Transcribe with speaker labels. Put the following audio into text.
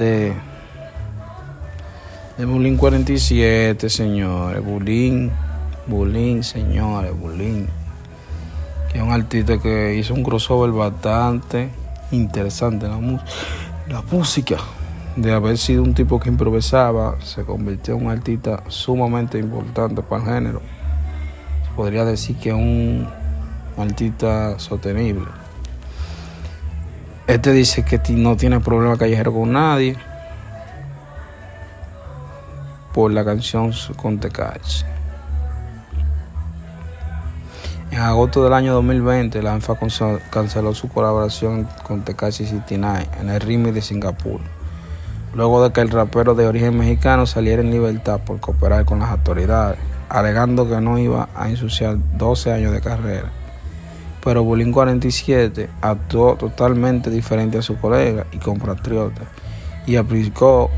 Speaker 1: de, de Bulín 47, señores. Bulín, Bulín, señores, Bulín. Que es un artista que hizo un crossover bastante interesante la, la música. De haber sido un tipo que improvisaba, se convirtió en un artista sumamente importante para el género. Podría decir que es un artista sostenible. Este dice que no tiene problema callejero con nadie por la canción con Tecachi. En agosto del año 2020, la ANFA canceló su colaboración con Tecachi 69 en el remix de Singapur, luego de que el rapero de origen mexicano saliera en libertad por cooperar con las autoridades, alegando que no iba a ensuciar 12 años de carrera pero Bulín 47 actuó totalmente diferente a su colega y compatriota y aplicó